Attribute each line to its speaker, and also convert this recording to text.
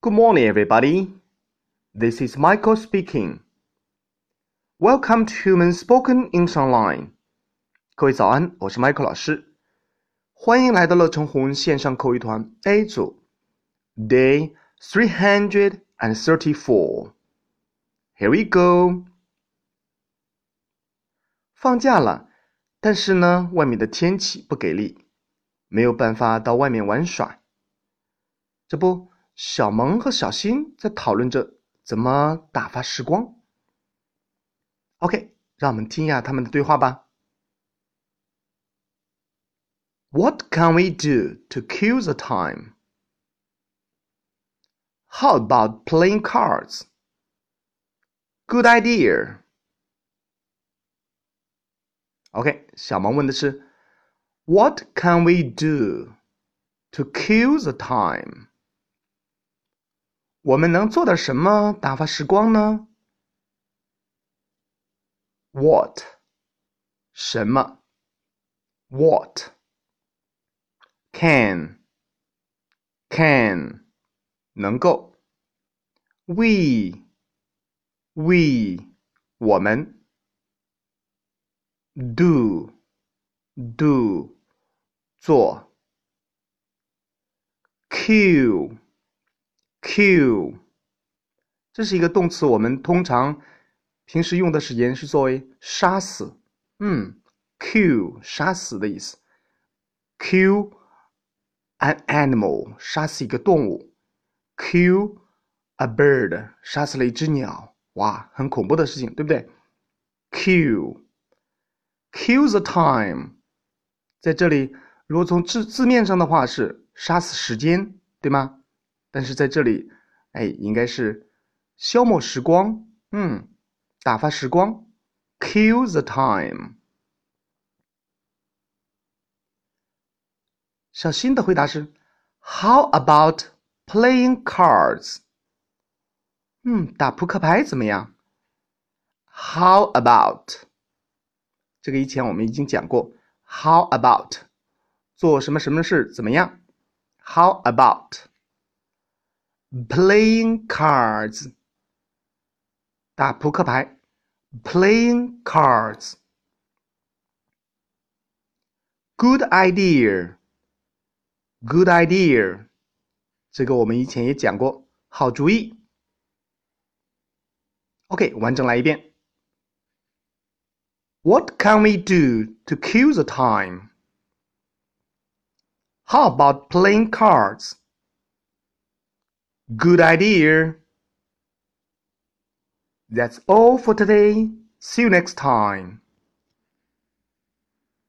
Speaker 1: Good morning, everybody. This is Michael speaking. Welcome to Human Spoken English Online. 各位早安，我是 Michael 老师，欢迎来到乐成红线上口语团 A 组，Day three hundred and thirty-four. Here we go. 放假了，但是呢，外面的天气不给力，没有办法到外面玩耍。这不， 小萌和小新在讨论着怎么打发时光。OK，让我们听一下他们的对话吧。What can we do to kill the time? How about playing cards? Good idea. OK，小萌问的是，What can we do to kill the time？我们能做点什么打发时光呢？What？什么？What？Can？Can？能够？We？We？我们？do do 做 kill Kill 这是一个动词，我们通常平时用的时间是作为杀死，嗯，kill 杀死的意思，kill an animal 杀死一个动物，kill a bird 杀死了一只鸟，哇，很恐怖的事情，对不对？kill Kill the time，在这里，如果从字字面上的话是杀死时间，对吗？但是在这里，哎，应该是消磨时光，嗯，打发时光。Kill the time。小新的回答是：How about playing cards？嗯，打扑克牌怎么样？How about？这个以前我们已经讲过，How about 做什么什么事怎么样？How about playing cards 打扑克牌？Playing cards good idea good idea 这个我们以前也讲过，好主意。OK，完整来一遍。What can we do to kill the time? How about playing cards? Good idea. That's all for today. See you next time.